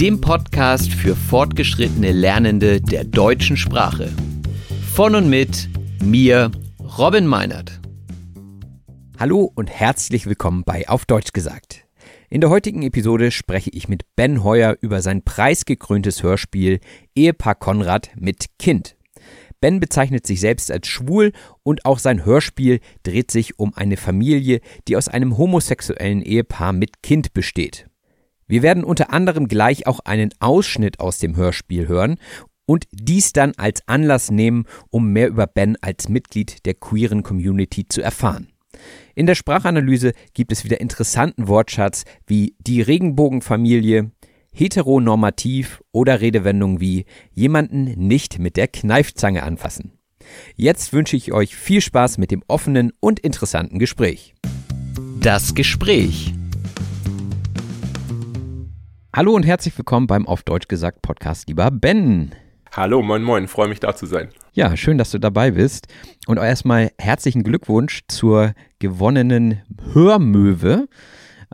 dem Podcast für fortgeschrittene Lernende der deutschen Sprache. Von und mit mir, Robin Meinert. Hallo und herzlich willkommen bei Auf Deutsch gesagt. In der heutigen Episode spreche ich mit Ben Heuer über sein preisgekröntes Hörspiel Ehepaar Konrad mit Kind. Ben bezeichnet sich selbst als schwul und auch sein Hörspiel dreht sich um eine Familie, die aus einem homosexuellen Ehepaar mit Kind besteht. Wir werden unter anderem gleich auch einen Ausschnitt aus dem Hörspiel hören und dies dann als Anlass nehmen, um mehr über Ben als Mitglied der queeren Community zu erfahren. In der Sprachanalyse gibt es wieder interessanten Wortschatz wie die Regenbogenfamilie, heteronormativ oder Redewendungen wie jemanden nicht mit der Kneifzange anfassen. Jetzt wünsche ich euch viel Spaß mit dem offenen und interessanten Gespräch. Das Gespräch. Hallo und herzlich willkommen beim Auf Deutsch gesagt Podcast, lieber Ben. Hallo, moin, moin, freue mich da zu sein. Ja, schön, dass du dabei bist. Und erstmal herzlichen Glückwunsch zur gewonnenen Hörmöwe.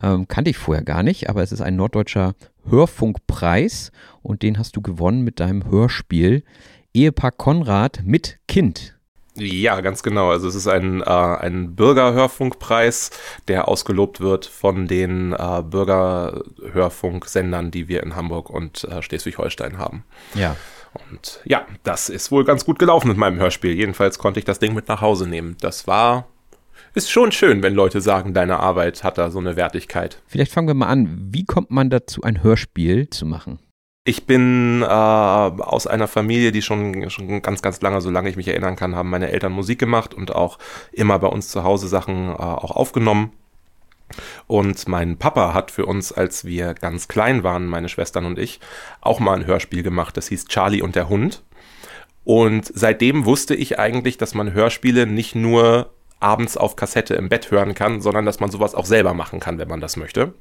Ähm, kannte ich vorher gar nicht, aber es ist ein norddeutscher Hörfunkpreis und den hast du gewonnen mit deinem Hörspiel Ehepaar Konrad mit Kind. Ja, ganz genau. Also es ist ein, äh, ein Bürgerhörfunkpreis, der ausgelobt wird von den äh, Bürgerhörfunksendern, die wir in Hamburg und äh, Schleswig-Holstein haben. Ja. Und ja, das ist wohl ganz gut gelaufen mit meinem Hörspiel. Jedenfalls konnte ich das Ding mit nach Hause nehmen. Das war ist schon schön, wenn Leute sagen, deine Arbeit hat da so eine Wertigkeit. Vielleicht fangen wir mal an. Wie kommt man dazu, ein Hörspiel zu machen? Ich bin äh, aus einer Familie, die schon, schon ganz, ganz lange, solange ich mich erinnern kann, haben meine Eltern Musik gemacht und auch immer bei uns zu Hause Sachen äh, auch aufgenommen. Und mein Papa hat für uns, als wir ganz klein waren, meine Schwestern und ich, auch mal ein Hörspiel gemacht. Das hieß Charlie und der Hund. Und seitdem wusste ich eigentlich, dass man Hörspiele nicht nur abends auf Kassette im Bett hören kann, sondern dass man sowas auch selber machen kann, wenn man das möchte.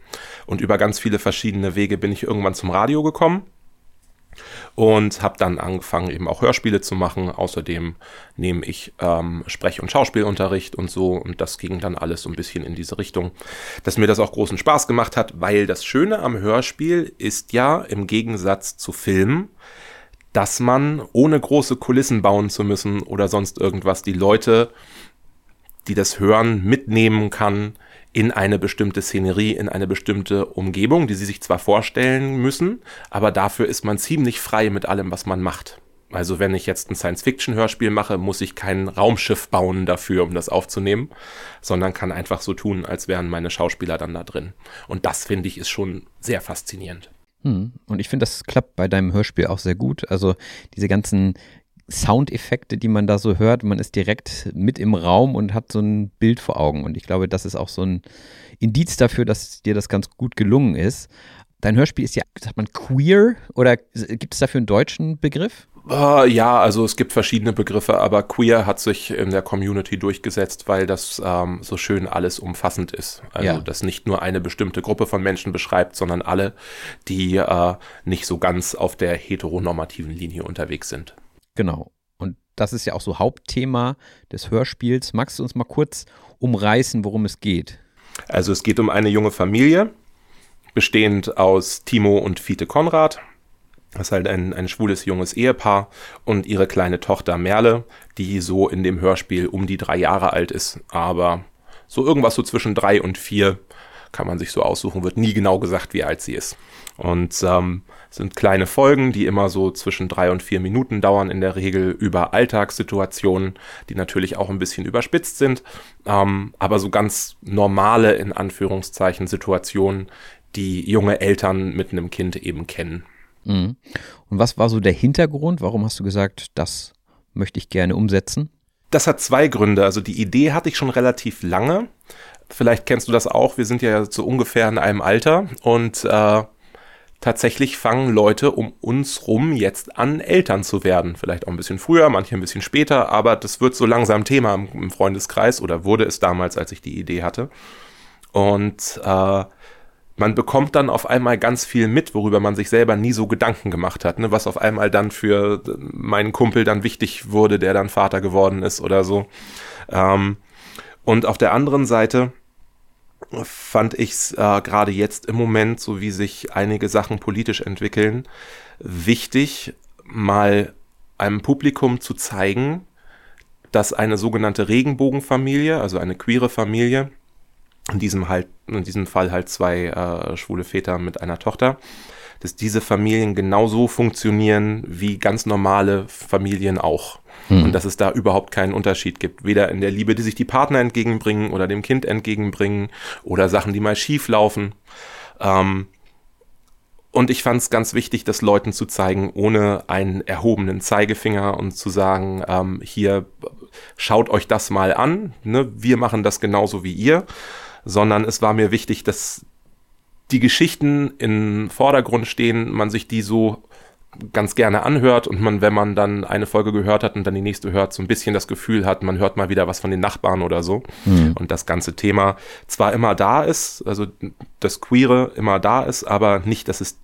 Und über ganz viele verschiedene Wege bin ich irgendwann zum Radio gekommen und habe dann angefangen, eben auch Hörspiele zu machen. Außerdem nehme ich ähm, Sprech- und Schauspielunterricht und so. Und das ging dann alles so ein bisschen in diese Richtung, dass mir das auch großen Spaß gemacht hat, weil das Schöne am Hörspiel ist ja im Gegensatz zu Filmen, dass man ohne große Kulissen bauen zu müssen oder sonst irgendwas die Leute die das Hören mitnehmen kann in eine bestimmte Szenerie, in eine bestimmte Umgebung, die sie sich zwar vorstellen müssen, aber dafür ist man ziemlich frei mit allem, was man macht. Also wenn ich jetzt ein Science-Fiction-Hörspiel mache, muss ich kein Raumschiff bauen dafür, um das aufzunehmen, sondern kann einfach so tun, als wären meine Schauspieler dann da drin. Und das finde ich ist schon sehr faszinierend. Hm. Und ich finde, das klappt bei deinem Hörspiel auch sehr gut. Also diese ganzen Soundeffekte, die man da so hört. Man ist direkt mit im Raum und hat so ein Bild vor Augen. Und ich glaube, das ist auch so ein Indiz dafür, dass dir das ganz gut gelungen ist. Dein Hörspiel ist ja, sagt man queer oder gibt es dafür einen deutschen Begriff? Uh, ja, also es gibt verschiedene Begriffe, aber queer hat sich in der Community durchgesetzt, weil das ähm, so schön alles umfassend ist. Also ja. das nicht nur eine bestimmte Gruppe von Menschen beschreibt, sondern alle, die äh, nicht so ganz auf der heteronormativen Linie unterwegs sind. Genau. Und das ist ja auch so Hauptthema des Hörspiels. Magst du uns mal kurz umreißen, worum es geht? Also es geht um eine junge Familie, bestehend aus Timo und Fiete Konrad. Das ist halt ein, ein schwules junges Ehepaar und ihre kleine Tochter Merle, die so in dem Hörspiel um die drei Jahre alt ist, aber so irgendwas so zwischen drei und vier kann man sich so aussuchen, wird nie genau gesagt, wie alt sie ist. Und ähm, sind kleine Folgen, die immer so zwischen drei und vier Minuten dauern, in der Regel über Alltagssituationen, die natürlich auch ein bisschen überspitzt sind, ähm, aber so ganz normale, in Anführungszeichen, Situationen, die junge Eltern mit einem Kind eben kennen. Mhm. Und was war so der Hintergrund? Warum hast du gesagt, das möchte ich gerne umsetzen? Das hat zwei Gründe. Also die Idee hatte ich schon relativ lange. Vielleicht kennst du das auch. Wir sind ja so ungefähr in einem Alter und äh, tatsächlich fangen Leute um uns rum jetzt an, Eltern zu werden. Vielleicht auch ein bisschen früher, manche ein bisschen später, aber das wird so langsam Thema im, Freundeskreis oder wurde es damals, als ich die Idee hatte. Und äh, man bekommt dann auf einmal ganz viel mit, worüber man sich selber nie so Gedanken gemacht hat, ne? was auf einmal dann für meinen Kumpel dann wichtig wurde, der dann Vater geworden ist oder so. Ähm, und auf der anderen Seite fand ich es äh, gerade jetzt im Moment, so wie sich einige Sachen politisch entwickeln, wichtig, mal einem Publikum zu zeigen, dass eine sogenannte Regenbogenfamilie, also eine queere Familie, in diesem halt, in diesem Fall halt zwei äh, schwule Väter mit einer Tochter, dass diese Familien genauso funktionieren wie ganz normale Familien auch. Hm. Und dass es da überhaupt keinen Unterschied gibt. Weder in der Liebe, die sich die Partner entgegenbringen oder dem Kind entgegenbringen oder Sachen, die mal schief laufen. Ähm, und ich fand es ganz wichtig, das Leuten zu zeigen, ohne einen erhobenen Zeigefinger und zu sagen, ähm, hier schaut euch das mal an, ne? wir machen das genauso wie ihr, sondern es war mir wichtig, dass die Geschichten im Vordergrund stehen, man sich die so ganz gerne anhört und man, wenn man dann eine Folge gehört hat und dann die nächste hört, so ein bisschen das Gefühl hat, man hört mal wieder was von den Nachbarn oder so. Mhm. Und das ganze Thema zwar immer da ist, also das Queere immer da ist, aber nicht, dass es,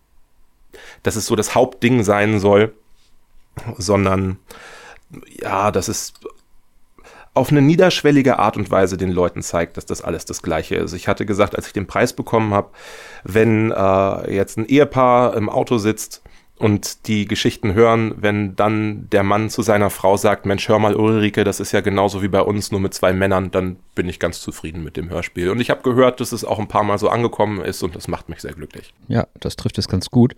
dass es so das Hauptding sein soll, sondern ja, dass es auf eine niederschwellige Art und Weise den Leuten zeigt, dass das alles das Gleiche ist. Ich hatte gesagt, als ich den Preis bekommen habe, wenn äh, jetzt ein Ehepaar im Auto sitzt und die Geschichten hören, wenn dann der Mann zu seiner Frau sagt, Mensch, hör mal Ulrike, das ist ja genauso wie bei uns, nur mit zwei Männern, dann bin ich ganz zufrieden mit dem Hörspiel. Und ich habe gehört, dass es auch ein paar Mal so angekommen ist und das macht mich sehr glücklich. Ja, das trifft es ganz gut.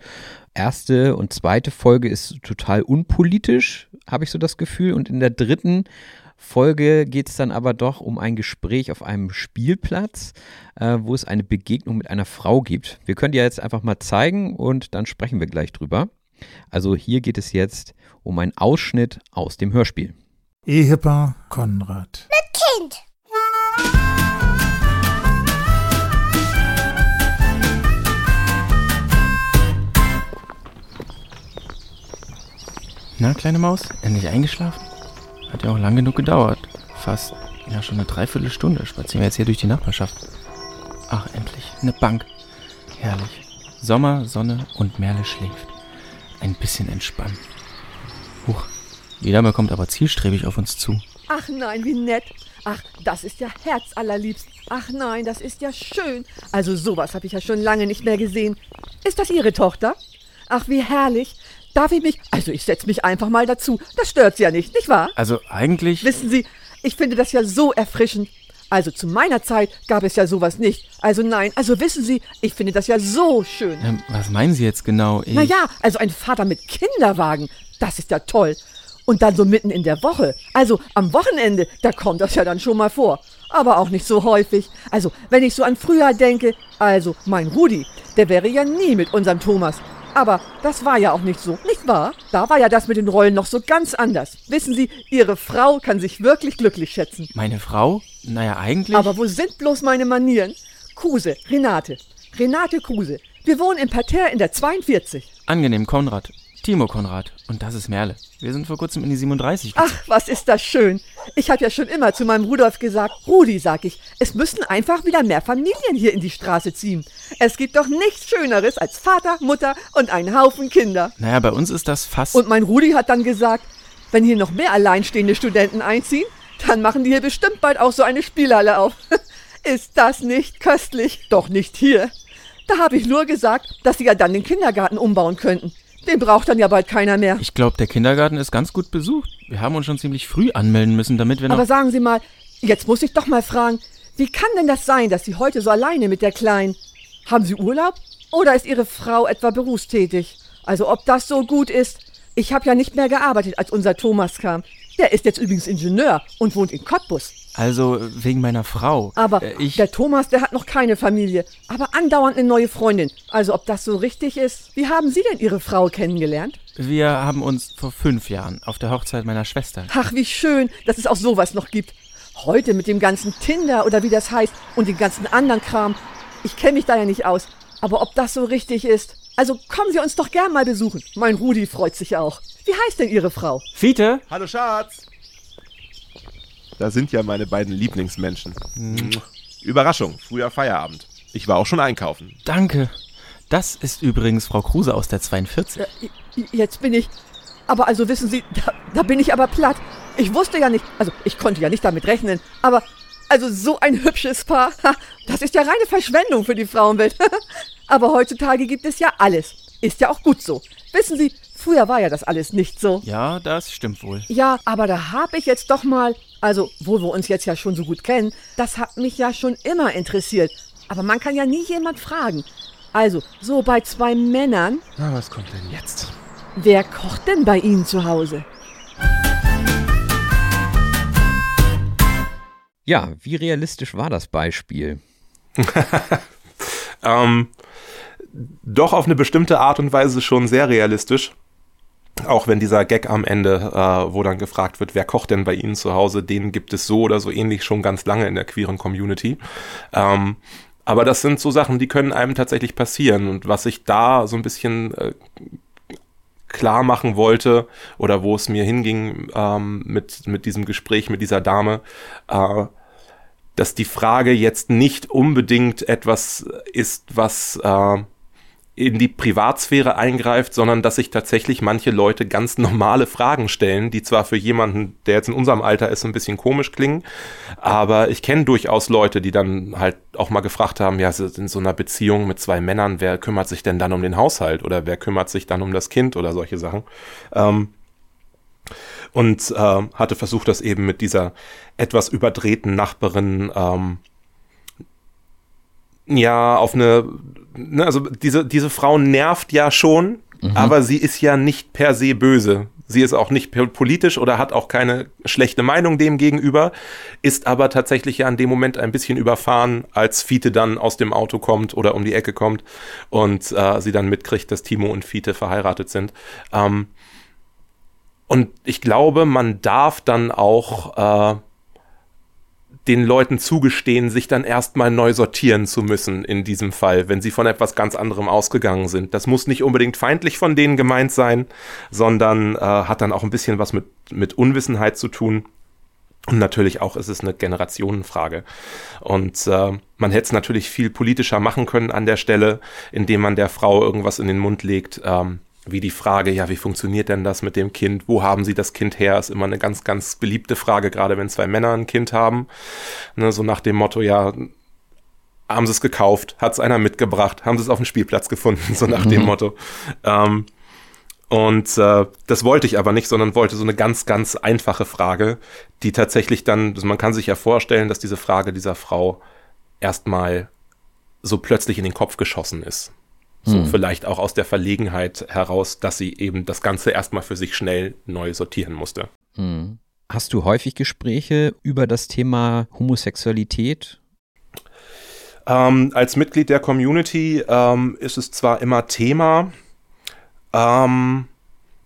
Erste und zweite Folge ist total unpolitisch, habe ich so das Gefühl. Und in der dritten Folge geht es dann aber doch um ein Gespräch auf einem Spielplatz, äh, wo es eine Begegnung mit einer Frau gibt. Wir können die ja jetzt einfach mal zeigen und dann sprechen wir gleich drüber. Also hier geht es jetzt um einen Ausschnitt aus dem Hörspiel. Ehepaar Konrad. Mit Kind. Na, kleine Maus, endlich eingeschlafen? Hat ja auch lang genug gedauert. Fast, ja, schon eine Dreiviertelstunde spazieren wir jetzt hier durch die Nachbarschaft. Ach, endlich. Eine Bank. Herrlich. Sommer, Sonne und Merle schläft. Ein bisschen entspannen. Huch. Die Dame kommt aber zielstrebig auf uns zu. Ach nein, wie nett. Ach, das ist ja herzallerliebst. Ach nein, das ist ja schön. Also sowas habe ich ja schon lange nicht mehr gesehen. Ist das Ihre Tochter? Ach, wie herrlich. Darf ich mich? Also ich setze mich einfach mal dazu. Das stört Sie ja nicht, nicht wahr? Also eigentlich. Wissen Sie, ich finde das ja so erfrischend. Also zu meiner Zeit gab es ja sowas nicht. Also nein, also wissen Sie, ich finde das ja so schön. Ähm, was meinen Sie jetzt genau? Ich... Naja, also ein Vater mit Kinderwagen, das ist ja toll. Und dann so mitten in der Woche. Also am Wochenende, da kommt das ja dann schon mal vor. Aber auch nicht so häufig. Also, wenn ich so an früher denke, also mein Rudi, der wäre ja nie mit unserem Thomas. Aber das war ja auch nicht so, nicht wahr? Da war ja das mit den Rollen noch so ganz anders. Wissen Sie, Ihre Frau kann sich wirklich glücklich schätzen. Meine Frau? Naja, eigentlich. Aber wo sind bloß meine Manieren? Kruse, Renate. Renate Kruse. Wir wohnen im Parterre in der 42. Angenehm, Konrad. Timo Konrad. Und das ist Merle. Wir sind vor kurzem in die 37 gezogen. Ach, was ist das schön. Ich habe ja schon immer zu meinem Rudolf gesagt, Rudi, sag ich, es müssen einfach wieder mehr Familien hier in die Straße ziehen. Es gibt doch nichts Schöneres als Vater, Mutter und einen Haufen Kinder. Naja, bei uns ist das fast. Und mein Rudi hat dann gesagt, wenn hier noch mehr alleinstehende Studenten einziehen, dann machen die hier bestimmt bald auch so eine Spielhalle auf. ist das nicht köstlich? Doch nicht hier. Da habe ich nur gesagt, dass sie ja dann den Kindergarten umbauen könnten. Den braucht dann ja bald keiner mehr. ich glaube, der Kindergarten ist ganz gut besucht. Wir haben uns schon ziemlich früh anmelden müssen, damit wir noch. Aber sagen Sie mal, jetzt muss ich doch mal fragen, wie kann denn das sein, dass Sie heute so alleine mit der Kleinen? Haben Sie Urlaub? Oder ist Ihre Frau etwa berufstätig? Also ob das so gut ist? Ich habe ja nicht mehr gearbeitet, als unser Thomas kam. Der ist jetzt übrigens Ingenieur und wohnt in Cottbus. Also wegen meiner Frau. Aber Äh, ich. der Thomas, der hat noch keine Familie, aber andauernd eine neue Freundin. Also ob das so richtig ist? Wie haben Sie denn Ihre Frau kennengelernt? Wir haben uns vor fünf Jahren auf der Hochzeit meiner Schwester. Ach, wie schön, dass es auch sowas noch gibt. Heute mit dem ganzen Tinder oder wie das heißt und dem ganzen anderen Kram. Ich kenne mich da ja nicht aus. Aber ob das so richtig ist? Also kommen Sie uns doch gern mal besuchen. Mein Rudi freut sich auch. Wie heißt denn Ihre Frau? Fiete? Hallo Schatz. Da sind ja meine beiden Lieblingsmenschen. Überraschung, früher Feierabend. Ich war auch schon einkaufen. Danke. Das ist übrigens Frau Kruse aus der 42. Äh, Jetzt bin ich. Aber also wissen Sie, da, da bin ich aber platt. Ich wusste ja nicht, also ich konnte ja nicht damit rechnen, aber also so ein hübsches Paar, das ist ja reine Verschwendung für die Frauenwelt. aber heutzutage gibt es ja alles. Ist ja auch gut so. Wissen Sie, früher war ja das alles nicht so. Ja, das stimmt wohl. Ja, aber da habe ich jetzt doch mal, also wo wir uns jetzt ja schon so gut kennen, das hat mich ja schon immer interessiert. Aber man kann ja nie jemand fragen. Also, so bei zwei Männern, Na, was kommt denn jetzt? wer kocht denn bei Ihnen zu Hause? Ja, wie realistisch war das Beispiel? Ähm, doch auf eine bestimmte Art und Weise schon sehr realistisch. Auch wenn dieser Gag am Ende, äh, wo dann gefragt wird, wer kocht denn bei Ihnen zu Hause, den gibt es so oder so ähnlich schon ganz lange in der queeren Community. Ähm, aber das sind so Sachen, die können einem tatsächlich passieren. Und was ich da so ein bisschen äh, klar machen wollte oder wo es mir hinging ähm, mit, mit diesem Gespräch mit dieser Dame, äh, dass die Frage jetzt nicht unbedingt etwas ist, was äh, in die Privatsphäre eingreift, sondern dass sich tatsächlich manche Leute ganz normale Fragen stellen, die zwar für jemanden, der jetzt in unserem Alter ist, ein bisschen komisch klingen, aber ich kenne durchaus Leute, die dann halt auch mal gefragt haben, ja, in so einer Beziehung mit zwei Männern, wer kümmert sich denn dann um den Haushalt oder wer kümmert sich dann um das Kind oder solche Sachen. Ähm, und äh, hatte versucht, das eben mit dieser etwas überdrehten Nachbarin ähm, ja auf eine, ne, also diese, diese Frau nervt ja schon, aber sie ist ja nicht per se böse. Sie ist auch nicht politisch oder hat auch keine schlechte Meinung dem gegenüber, ist aber tatsächlich ja in dem Moment ein bisschen überfahren, als Fiete dann aus dem Auto kommt oder um die Ecke kommt und äh, sie dann mitkriegt, dass Timo und Fiete verheiratet sind. Ähm, und ich glaube, man darf dann auch äh, den Leuten zugestehen, sich dann erstmal neu sortieren zu müssen in diesem Fall, wenn sie von etwas ganz anderem ausgegangen sind. Das muss nicht unbedingt feindlich von denen gemeint sein, sondern äh, hat dann auch ein bisschen was mit, mit Unwissenheit zu tun. Und natürlich auch ist es eine Generationenfrage. Und äh, man hätte es natürlich viel politischer machen können an der Stelle, indem man der Frau irgendwas in den Mund legt. Ähm, wie die Frage, ja, wie funktioniert denn das mit dem Kind? Wo haben sie das Kind her? Ist immer eine ganz, ganz beliebte Frage, gerade wenn zwei Männer ein Kind haben. Ne, so nach dem Motto, ja, haben sie es gekauft? Hat es einer mitgebracht? Haben sie es auf dem Spielplatz gefunden? So nach dem Motto. Ähm, und äh, das wollte ich aber nicht, sondern wollte so eine ganz, ganz einfache Frage, die tatsächlich dann, also man kann sich ja vorstellen, dass diese Frage dieser Frau erstmal so plötzlich in den Kopf geschossen ist. So vielleicht auch aus der Verlegenheit heraus, dass sie eben das Ganze erstmal für sich schnell neu sortieren musste. Hm. Hast du häufig Gespräche über das Thema Homosexualität? Ähm, als Mitglied der Community ähm, ist es zwar immer Thema, ähm,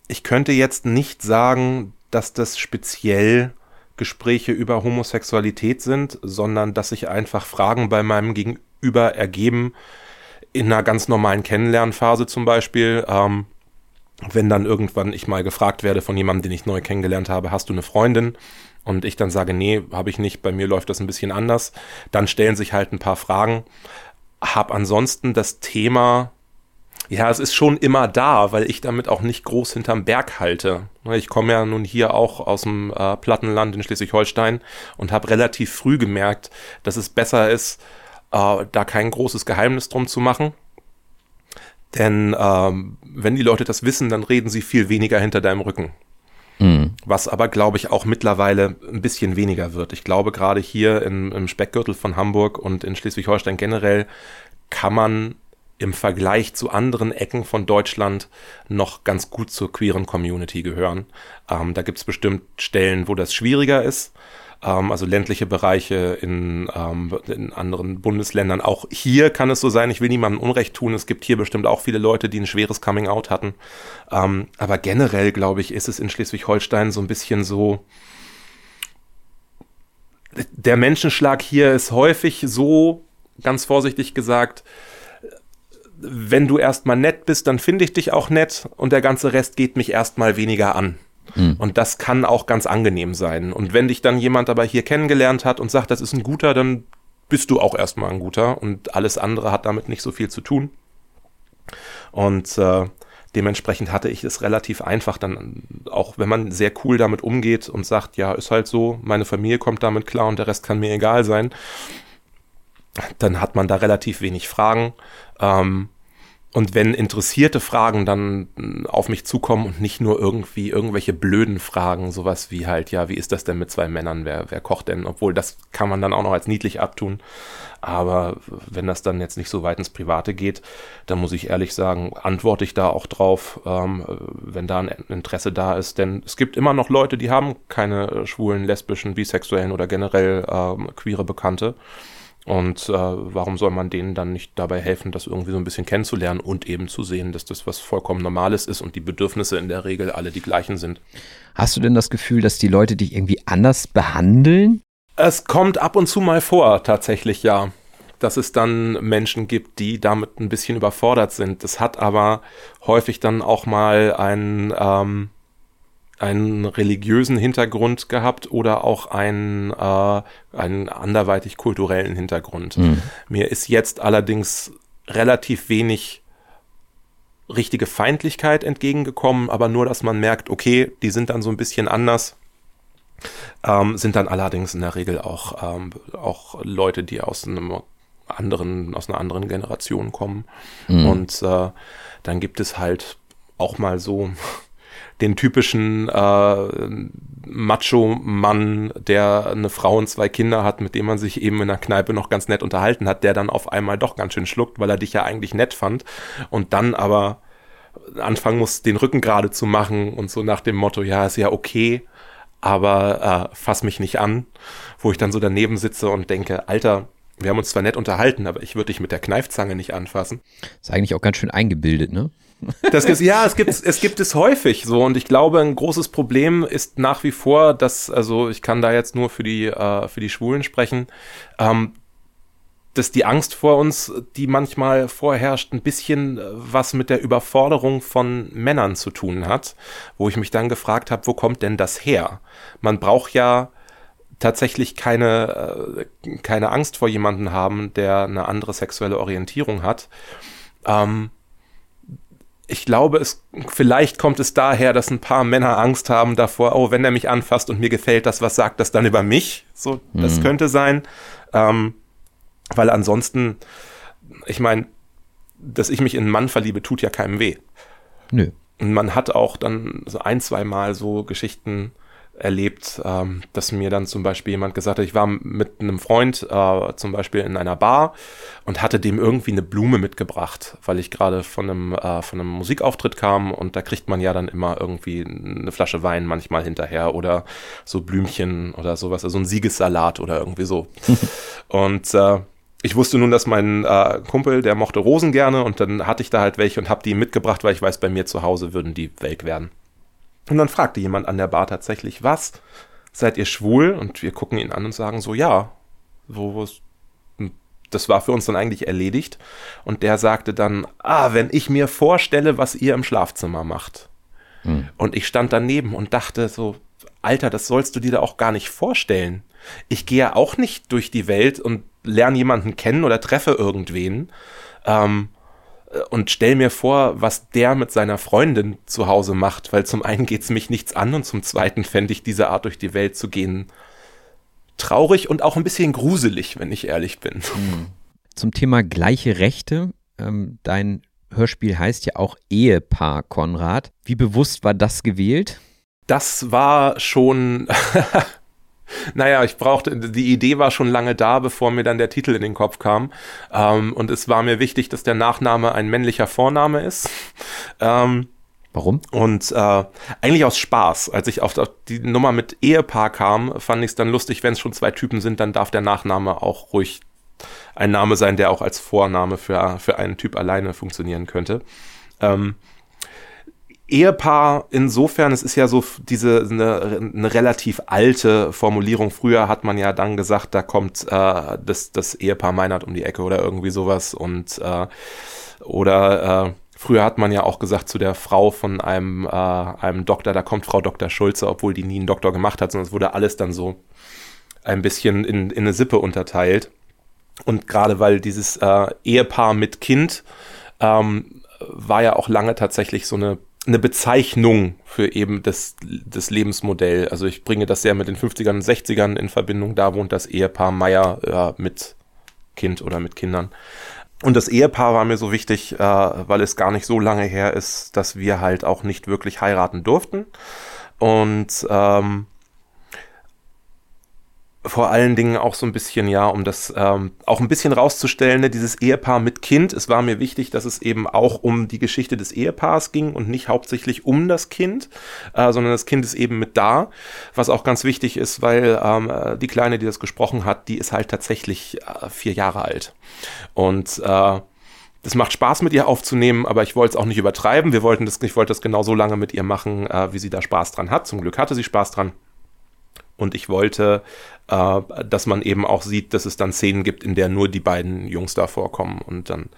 ich könnte jetzt nicht sagen, dass das speziell Gespräche über Homosexualität sind, sondern dass sich einfach Fragen bei meinem Gegenüber ergeben, in einer ganz normalen Kennenlernphase zum Beispiel, ähm, wenn dann irgendwann ich mal gefragt werde von jemandem, den ich neu kennengelernt habe, hast du eine Freundin? Und ich dann sage, nee, habe ich nicht, bei mir läuft das ein bisschen anders. Dann stellen sich halt ein paar Fragen. Hab ansonsten das Thema, ja, es ist schon immer da, weil ich damit auch nicht groß hinterm Berg halte. Ich komme ja nun hier auch aus dem äh, Plattenland in Schleswig-Holstein und habe relativ früh gemerkt, dass es besser ist, äh, da kein großes Geheimnis drum zu machen. Denn ähm, wenn die Leute das wissen, dann reden sie viel weniger hinter deinem Rücken. Mhm. Was aber, glaube ich, auch mittlerweile ein bisschen weniger wird. Ich glaube, gerade hier im, im Speckgürtel von Hamburg und in Schleswig-Holstein generell kann man im Vergleich zu anderen Ecken von Deutschland noch ganz gut zur queeren Community gehören. Ähm, da gibt es bestimmt Stellen, wo das schwieriger ist also ländliche Bereiche in, ähm, in anderen Bundesländern. Auch hier kann es so sein, ich will niemandem Unrecht tun, es gibt hier bestimmt auch viele Leute, die ein schweres Coming-out hatten. Ähm, aber generell, glaube ich, ist es in Schleswig-Holstein so ein bisschen so, der Menschenschlag hier ist häufig so, ganz vorsichtig gesagt, wenn du erstmal nett bist, dann finde ich dich auch nett und der ganze Rest geht mich erstmal weniger an. Mhm. Und das kann auch ganz angenehm sein. Und wenn dich dann jemand aber hier kennengelernt hat und sagt, das ist ein guter, dann bist du auch erstmal ein guter und alles andere hat damit nicht so viel zu tun. Und äh, dementsprechend hatte ich es relativ einfach, dann auch wenn man sehr cool damit umgeht und sagt, ja, ist halt so, meine Familie kommt damit klar und der Rest kann mir egal sein, dann hat man da relativ wenig Fragen. Ähm, und wenn interessierte Fragen dann hm, auf mich zukommen und nicht nur irgendwie irgendwelche blöden Fragen, sowas wie halt, ja, wie ist das denn mit zwei Männern, wer, wer kocht denn? Obwohl das kann man dann auch noch als niedlich abtun. Aber wenn das dann jetzt nicht so weit ins Private geht, dann muss ich ehrlich sagen, antworte ich da auch drauf, ähm, wenn da ein Interesse da ist. Denn es gibt immer noch Leute, die haben keine schwulen, lesbischen, bisexuellen oder generell ähm, queere Bekannte. Und äh, warum soll man denen dann nicht dabei helfen, das irgendwie so ein bisschen kennenzulernen und eben zu sehen, dass das was vollkommen Normales ist und die Bedürfnisse in der Regel alle die gleichen sind. Hast du denn das Gefühl, dass die Leute dich irgendwie anders behandeln? Es kommt ab und zu mal vor, tatsächlich ja, dass es dann Menschen gibt, die damit ein bisschen überfordert sind. Das hat aber häufig dann auch mal ein ähm, einen religiösen Hintergrund gehabt oder auch einen, äh, einen anderweitig kulturellen Hintergrund. Mhm. Mir ist jetzt allerdings relativ wenig richtige Feindlichkeit entgegengekommen, aber nur, dass man merkt, okay, die sind dann so ein bisschen anders. Ähm, sind dann allerdings in der Regel auch, ähm, auch Leute, die aus einem anderen, aus einer anderen Generation kommen. Mhm. Und äh, dann gibt es halt auch mal so den typischen äh, Macho-Mann, der eine Frau und zwei Kinder hat, mit dem man sich eben in der Kneipe noch ganz nett unterhalten hat, der dann auf einmal doch ganz schön schluckt, weil er dich ja eigentlich nett fand und dann aber anfangen muss, den Rücken gerade zu machen und so nach dem Motto, ja, ist ja okay, aber äh, fass mich nicht an, wo ich dann so daneben sitze und denke, Alter, wir haben uns zwar nett unterhalten, aber ich würde dich mit der Kneifzange nicht anfassen. Ist eigentlich auch ganz schön eingebildet, ne? Das, ja, es gibt, es gibt es häufig so und ich glaube, ein großes Problem ist nach wie vor, dass, also ich kann da jetzt nur für die, äh, für die Schwulen sprechen, ähm, dass die Angst vor uns, die manchmal vorherrscht, ein bisschen äh, was mit der Überforderung von Männern zu tun hat, wo ich mich dann gefragt habe, wo kommt denn das her? Man braucht ja tatsächlich keine, äh, keine Angst vor jemanden haben, der eine andere sexuelle Orientierung hat. Ähm, ich glaube, es vielleicht kommt es daher, dass ein paar Männer Angst haben davor, oh, wenn er mich anfasst und mir gefällt das, was sagt das dann über mich? So, das mhm. könnte sein. Ähm, weil ansonsten, ich meine, dass ich mich in einen Mann verliebe, tut ja keinem weh. Nö. Und man hat auch dann so ein, zwei Mal so Geschichten erlebt, ähm, dass mir dann zum Beispiel jemand gesagt hat, ich war mit einem Freund äh, zum Beispiel in einer Bar und hatte dem irgendwie eine Blume mitgebracht, weil ich gerade von einem, äh, von einem Musikauftritt kam und da kriegt man ja dann immer irgendwie eine Flasche Wein manchmal hinterher oder so Blümchen oder sowas, also ein Siegessalat oder irgendwie so. und äh, ich wusste nun, dass mein äh, Kumpel, der mochte Rosen gerne und dann hatte ich da halt welche und habe die mitgebracht, weil ich weiß, bei mir zu Hause würden die welk werden. Und dann fragte jemand an der Bar tatsächlich, was? Seid ihr schwul? Und wir gucken ihn an und sagen so, ja. Wo, wo das war für uns dann eigentlich erledigt. Und der sagte dann, ah, wenn ich mir vorstelle, was ihr im Schlafzimmer macht. Hm. Und ich stand daneben und dachte so, Alter, das sollst du dir da auch gar nicht vorstellen. Ich gehe ja auch nicht durch die Welt und lerne jemanden kennen oder treffe irgendwen. Ähm, und stell mir vor, was der mit seiner Freundin zu Hause macht, weil zum einen geht's mich nichts an und zum zweiten fände ich diese Art durch die Welt zu gehen traurig und auch ein bisschen gruselig, wenn ich ehrlich bin. Hm. Zum Thema gleiche Rechte. Ähm, dein Hörspiel heißt ja auch Ehepaar, Konrad. Wie bewusst war das gewählt? Das war schon Naja, ich brauchte, die Idee war schon lange da, bevor mir dann der Titel in den Kopf kam. Ähm, und es war mir wichtig, dass der Nachname ein männlicher Vorname ist. Ähm, Warum? Und äh, eigentlich aus Spaß. Als ich auf die Nummer mit Ehepaar kam, fand ich es dann lustig, wenn es schon zwei Typen sind, dann darf der Nachname auch ruhig ein Name sein, der auch als Vorname für, für einen Typ alleine funktionieren könnte. Ähm, Ehepaar insofern, es ist ja so diese eine, eine relativ alte Formulierung. Früher hat man ja dann gesagt, da kommt äh, das, das Ehepaar Meinert um die Ecke oder irgendwie sowas und äh, oder äh, früher hat man ja auch gesagt zu der Frau von einem, äh, einem Doktor, da kommt Frau Dr. Schulze, obwohl die nie einen Doktor gemacht hat, sondern es wurde alles dann so ein bisschen in, in eine Sippe unterteilt. Und gerade weil dieses äh, Ehepaar mit Kind ähm, war ja auch lange tatsächlich so eine eine Bezeichnung für eben das, das Lebensmodell. Also ich bringe das sehr mit den 50ern und 60ern in Verbindung. Da wohnt das Ehepaar Meier ja, mit Kind oder mit Kindern. Und das Ehepaar war mir so wichtig, äh, weil es gar nicht so lange her ist, dass wir halt auch nicht wirklich heiraten durften. Und ähm, vor allen Dingen auch so ein bisschen, ja, um das ähm, auch ein bisschen rauszustellen, ne, dieses Ehepaar mit Kind. Es war mir wichtig, dass es eben auch um die Geschichte des Ehepaars ging und nicht hauptsächlich um das Kind, äh, sondern das Kind ist eben mit da, was auch ganz wichtig ist, weil ähm, äh, die Kleine, die das gesprochen hat, die ist halt tatsächlich äh, vier Jahre alt. Und äh, das macht Spaß mit ihr aufzunehmen, aber ich wollte es auch nicht übertreiben. Wir wollten das, ich wollte das genau so lange mit ihr machen, äh, wie sie da Spaß dran hat. Zum Glück hatte sie Spaß dran. Und ich wollte, äh, dass man eben auch sieht, dass es dann Szenen gibt, in der nur die beiden Jungs da vorkommen und dann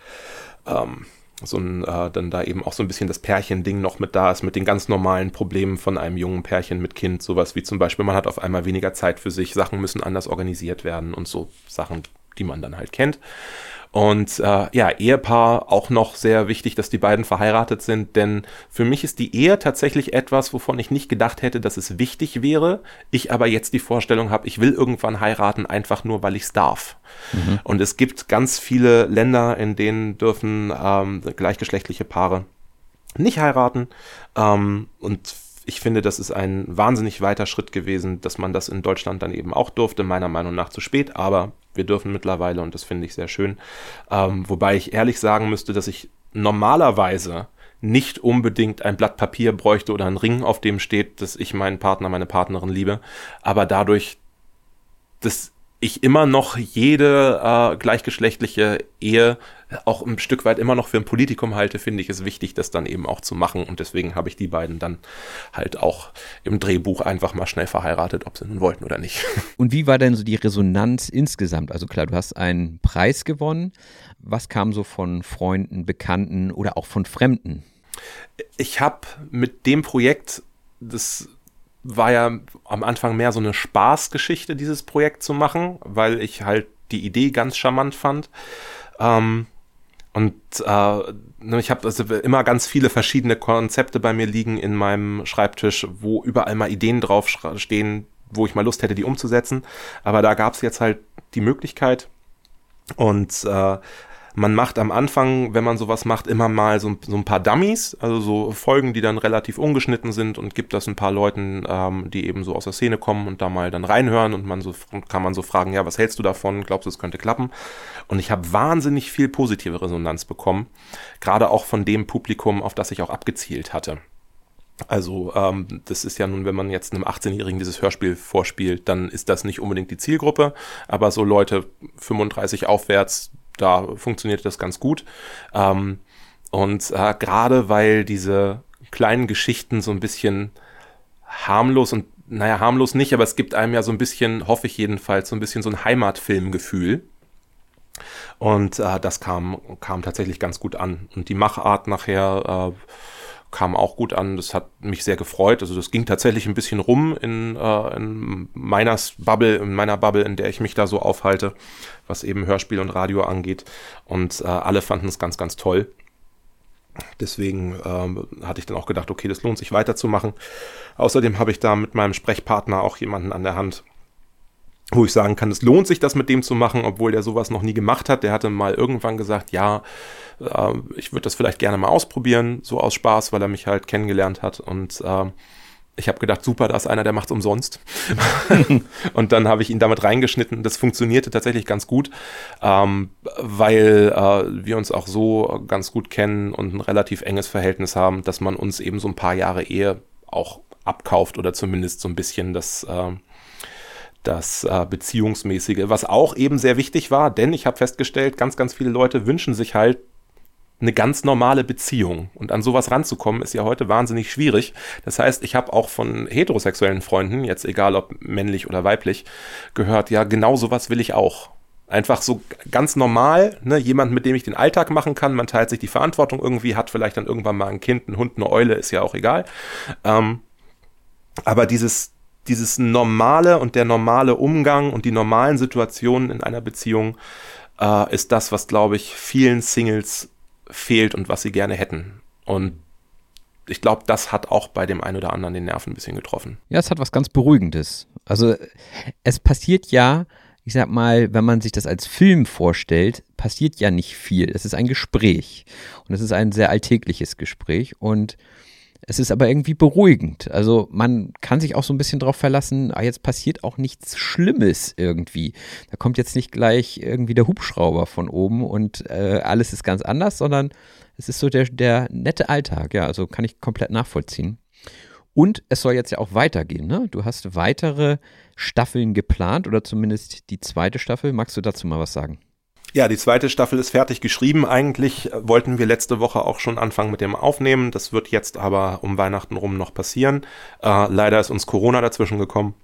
ähm, so ein, äh, dann da eben auch so ein bisschen das Pärchen-Ding noch mit da ist, mit den ganz normalen Problemen von einem jungen Pärchen mit Kind. Sowas wie zum Beispiel, man hat auf einmal weniger Zeit für sich, Sachen müssen anders organisiert werden und so Sachen, die man dann halt kennt. Und äh, ja, Ehepaar auch noch sehr wichtig, dass die beiden verheiratet sind, denn für mich ist die Ehe tatsächlich etwas, wovon ich nicht gedacht hätte, dass es wichtig wäre. Ich aber jetzt die Vorstellung habe, ich will irgendwann heiraten, einfach nur, weil ich es darf. Mhm. Und es gibt ganz viele Länder, in denen dürfen ähm, gleichgeschlechtliche Paare nicht heiraten. Ähm, und ich finde, das ist ein wahnsinnig weiter Schritt gewesen, dass man das in Deutschland dann eben auch durfte, meiner Meinung nach zu spät, aber wir dürfen mittlerweile und das finde ich sehr schön. Ähm, wobei ich ehrlich sagen müsste, dass ich normalerweise nicht unbedingt ein Blatt Papier bräuchte oder einen Ring, auf dem steht, dass ich meinen Partner, meine Partnerin liebe. Aber dadurch, dass ich immer noch jede äh, gleichgeschlechtliche Ehe auch ein Stück weit immer noch für ein Politikum halte, finde ich es wichtig, das dann eben auch zu machen. Und deswegen habe ich die beiden dann halt auch im Drehbuch einfach mal schnell verheiratet, ob sie nun wollten oder nicht. Und wie war denn so die Resonanz insgesamt? Also klar, du hast einen Preis gewonnen. Was kam so von Freunden, Bekannten oder auch von Fremden? Ich habe mit dem Projekt das war ja am Anfang mehr so eine Spaßgeschichte, dieses Projekt zu machen, weil ich halt die Idee ganz charmant fand. Ähm, und äh, ne, ich habe also immer ganz viele verschiedene Konzepte bei mir liegen in meinem Schreibtisch, wo überall mal Ideen drauf stehen, wo ich mal Lust hätte, die umzusetzen. Aber da gab es jetzt halt die Möglichkeit. Und äh, man macht am Anfang, wenn man sowas macht, immer mal so, so, ein paar Dummies, also so Folgen, die dann relativ ungeschnitten sind und gibt das ein paar Leuten, ähm, die eben so aus der Szene kommen und da mal dann reinhören und man so kann man so fragen, ja, was hältst du davon? Glaubst du, es könnte klappen? Und ich habe wahnsinnig viel positive Resonanz bekommen, gerade auch von dem Publikum, auf das ich auch abgezielt hatte. Also ähm, das ist ja nun, wenn man jetzt einem 18-Jährigen dieses Hörspiel vorspielt, dann ist das nicht unbedingt die Zielgruppe, aber so Leute 35 aufwärts, da funktioniert das ganz gut. Ähm, und äh, gerade weil diese kleinen Geschichten so ein bisschen harmlos und naja, harmlos nicht, aber es gibt einem ja so ein bisschen, hoffe ich jedenfalls, so ein bisschen so ein Heimatfilmgefühl. Und äh, das kam, kam tatsächlich ganz gut an. Und die Machart nachher äh, kam auch gut an. Das hat mich sehr gefreut. Also das ging tatsächlich ein bisschen rum in, äh, in meiner Bubble, in meiner Bubble, in der ich mich da so aufhalte, was eben Hörspiel und Radio angeht. Und äh, alle fanden es ganz, ganz toll. Deswegen ähm, hatte ich dann auch gedacht, okay, das lohnt sich weiterzumachen. Außerdem habe ich da mit meinem Sprechpartner auch jemanden an der Hand, wo ich sagen kann, es lohnt sich, das mit dem zu machen, obwohl der sowas noch nie gemacht hat. Der hatte mal irgendwann gesagt, ja, äh, ich würde das vielleicht gerne mal ausprobieren, so aus Spaß, weil er mich halt kennengelernt hat. Und äh, ich habe gedacht, super, da ist einer, der macht's umsonst. und dann habe ich ihn damit reingeschnitten. Das funktionierte tatsächlich ganz gut, ähm, weil äh, wir uns auch so ganz gut kennen und ein relativ enges Verhältnis haben, dass man uns eben so ein paar Jahre Ehe auch abkauft oder zumindest so ein bisschen das, äh, das äh, Beziehungsmäßige, was auch eben sehr wichtig war, denn ich habe festgestellt, ganz, ganz viele Leute wünschen sich halt eine ganz normale Beziehung. Und an sowas ranzukommen, ist ja heute wahnsinnig schwierig. Das heißt, ich habe auch von heterosexuellen Freunden, jetzt egal ob männlich oder weiblich, gehört, ja, genau sowas will ich auch. Einfach so ganz normal, ne, jemand, mit dem ich den Alltag machen kann, man teilt sich die Verantwortung irgendwie, hat vielleicht dann irgendwann mal ein Kind, ein Hund, eine Eule, ist ja auch egal. Ähm, aber dieses, dieses normale und der normale Umgang und die normalen Situationen in einer Beziehung äh, ist das, was, glaube ich, vielen Singles fehlt und was sie gerne hätten. Und ich glaube, das hat auch bei dem einen oder anderen den Nerven ein bisschen getroffen. Ja, es hat was ganz Beruhigendes. Also es passiert ja, ich sag mal, wenn man sich das als Film vorstellt, passiert ja nicht viel. Es ist ein Gespräch und es ist ein sehr alltägliches Gespräch und es ist aber irgendwie beruhigend. Also man kann sich auch so ein bisschen darauf verlassen, ah, jetzt passiert auch nichts Schlimmes irgendwie. Da kommt jetzt nicht gleich irgendwie der Hubschrauber von oben und äh, alles ist ganz anders, sondern es ist so der, der nette Alltag. Ja, also kann ich komplett nachvollziehen. Und es soll jetzt ja auch weitergehen. Ne? Du hast weitere Staffeln geplant oder zumindest die zweite Staffel. Magst du dazu mal was sagen? Ja, die zweite Staffel ist fertig geschrieben. Eigentlich wollten wir letzte Woche auch schon anfangen mit dem Aufnehmen. Das wird jetzt aber um Weihnachten rum noch passieren. Äh, leider ist uns Corona dazwischen gekommen.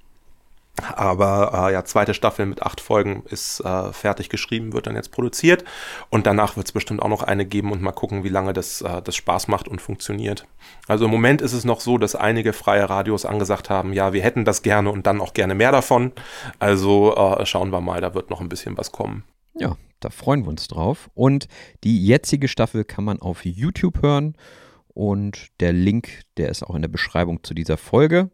Aber äh, ja, zweite Staffel mit acht Folgen ist äh, fertig geschrieben, wird dann jetzt produziert. Und danach wird es bestimmt auch noch eine geben und mal gucken, wie lange das, äh, das Spaß macht und funktioniert. Also im Moment ist es noch so, dass einige freie Radios angesagt haben, ja, wir hätten das gerne und dann auch gerne mehr davon. Also äh, schauen wir mal, da wird noch ein bisschen was kommen. Ja, da freuen wir uns drauf. Und die jetzige Staffel kann man auf YouTube hören. Und der Link, der ist auch in der Beschreibung zu dieser Folge.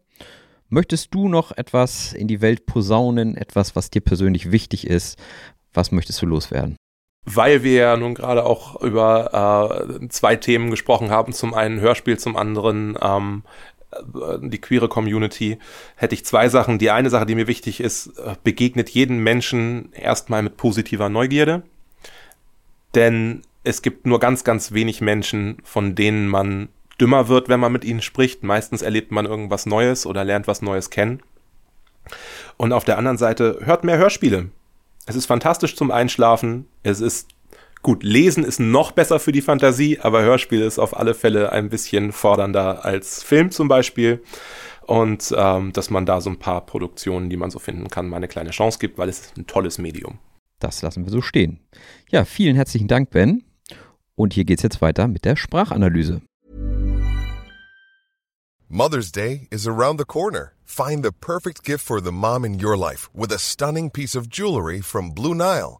Möchtest du noch etwas in die Welt posaunen, etwas, was dir persönlich wichtig ist? Was möchtest du loswerden? Weil wir ja nun gerade auch über äh, zwei Themen gesprochen haben, zum einen Hörspiel, zum anderen ähm, äh, die queere Community, hätte ich zwei Sachen. Die eine Sache, die mir wichtig ist, äh, begegnet jeden Menschen erstmal mit positiver Neugierde. Denn es gibt nur ganz, ganz wenig Menschen, von denen man dümmer wird, wenn man mit ihnen spricht. Meistens erlebt man irgendwas Neues oder lernt was Neues kennen. Und auf der anderen Seite hört mehr Hörspiele. Es ist fantastisch zum Einschlafen. Es ist Gut, Lesen ist noch besser für die Fantasie, aber Hörspiel ist auf alle Fälle ein bisschen fordernder als Film zum Beispiel. Und ähm, dass man da so ein paar Produktionen, die man so finden kann, mal eine kleine Chance gibt, weil es ist ein tolles Medium. Das lassen wir so stehen. Ja, vielen herzlichen Dank, Ben. Und hier geht es jetzt weiter mit der Sprachanalyse. Mother's Day is around the corner. Find the perfect gift for the mom in your life with a stunning piece of jewelry from Blue Nile.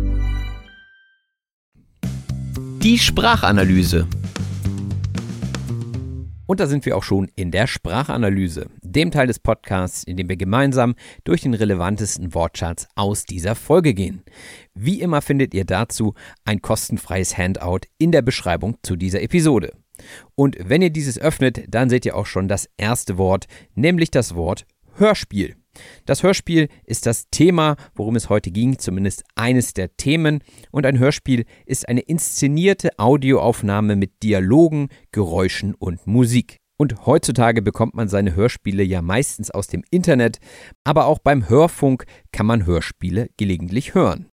Die Sprachanalyse. Und da sind wir auch schon in der Sprachanalyse, dem Teil des Podcasts, in dem wir gemeinsam durch den relevantesten Wortschatz aus dieser Folge gehen. Wie immer findet ihr dazu ein kostenfreies Handout in der Beschreibung zu dieser Episode. Und wenn ihr dieses öffnet, dann seht ihr auch schon das erste Wort, nämlich das Wort Hörspiel. Das Hörspiel ist das Thema, worum es heute ging, zumindest eines der Themen. Und ein Hörspiel ist eine inszenierte Audioaufnahme mit Dialogen, Geräuschen und Musik. Und heutzutage bekommt man seine Hörspiele ja meistens aus dem Internet, aber auch beim Hörfunk kann man Hörspiele gelegentlich hören.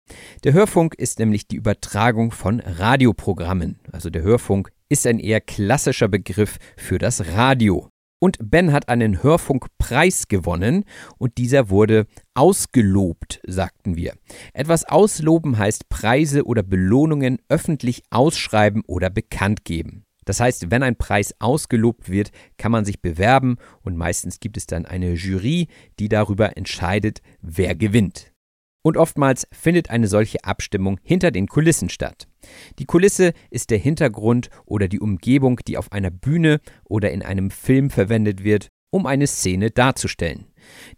Der Hörfunk ist nämlich die Übertragung von Radioprogrammen. Also der Hörfunk ist ein eher klassischer Begriff für das Radio. Und Ben hat einen Hörfunkpreis gewonnen und dieser wurde ausgelobt, sagten wir. Etwas ausloben heißt Preise oder Belohnungen öffentlich ausschreiben oder bekannt geben. Das heißt, wenn ein Preis ausgelobt wird, kann man sich bewerben und meistens gibt es dann eine Jury, die darüber entscheidet, wer gewinnt. Und oftmals findet eine solche Abstimmung hinter den Kulissen statt. Die Kulisse ist der Hintergrund oder die Umgebung, die auf einer Bühne oder in einem Film verwendet wird, um eine Szene darzustellen.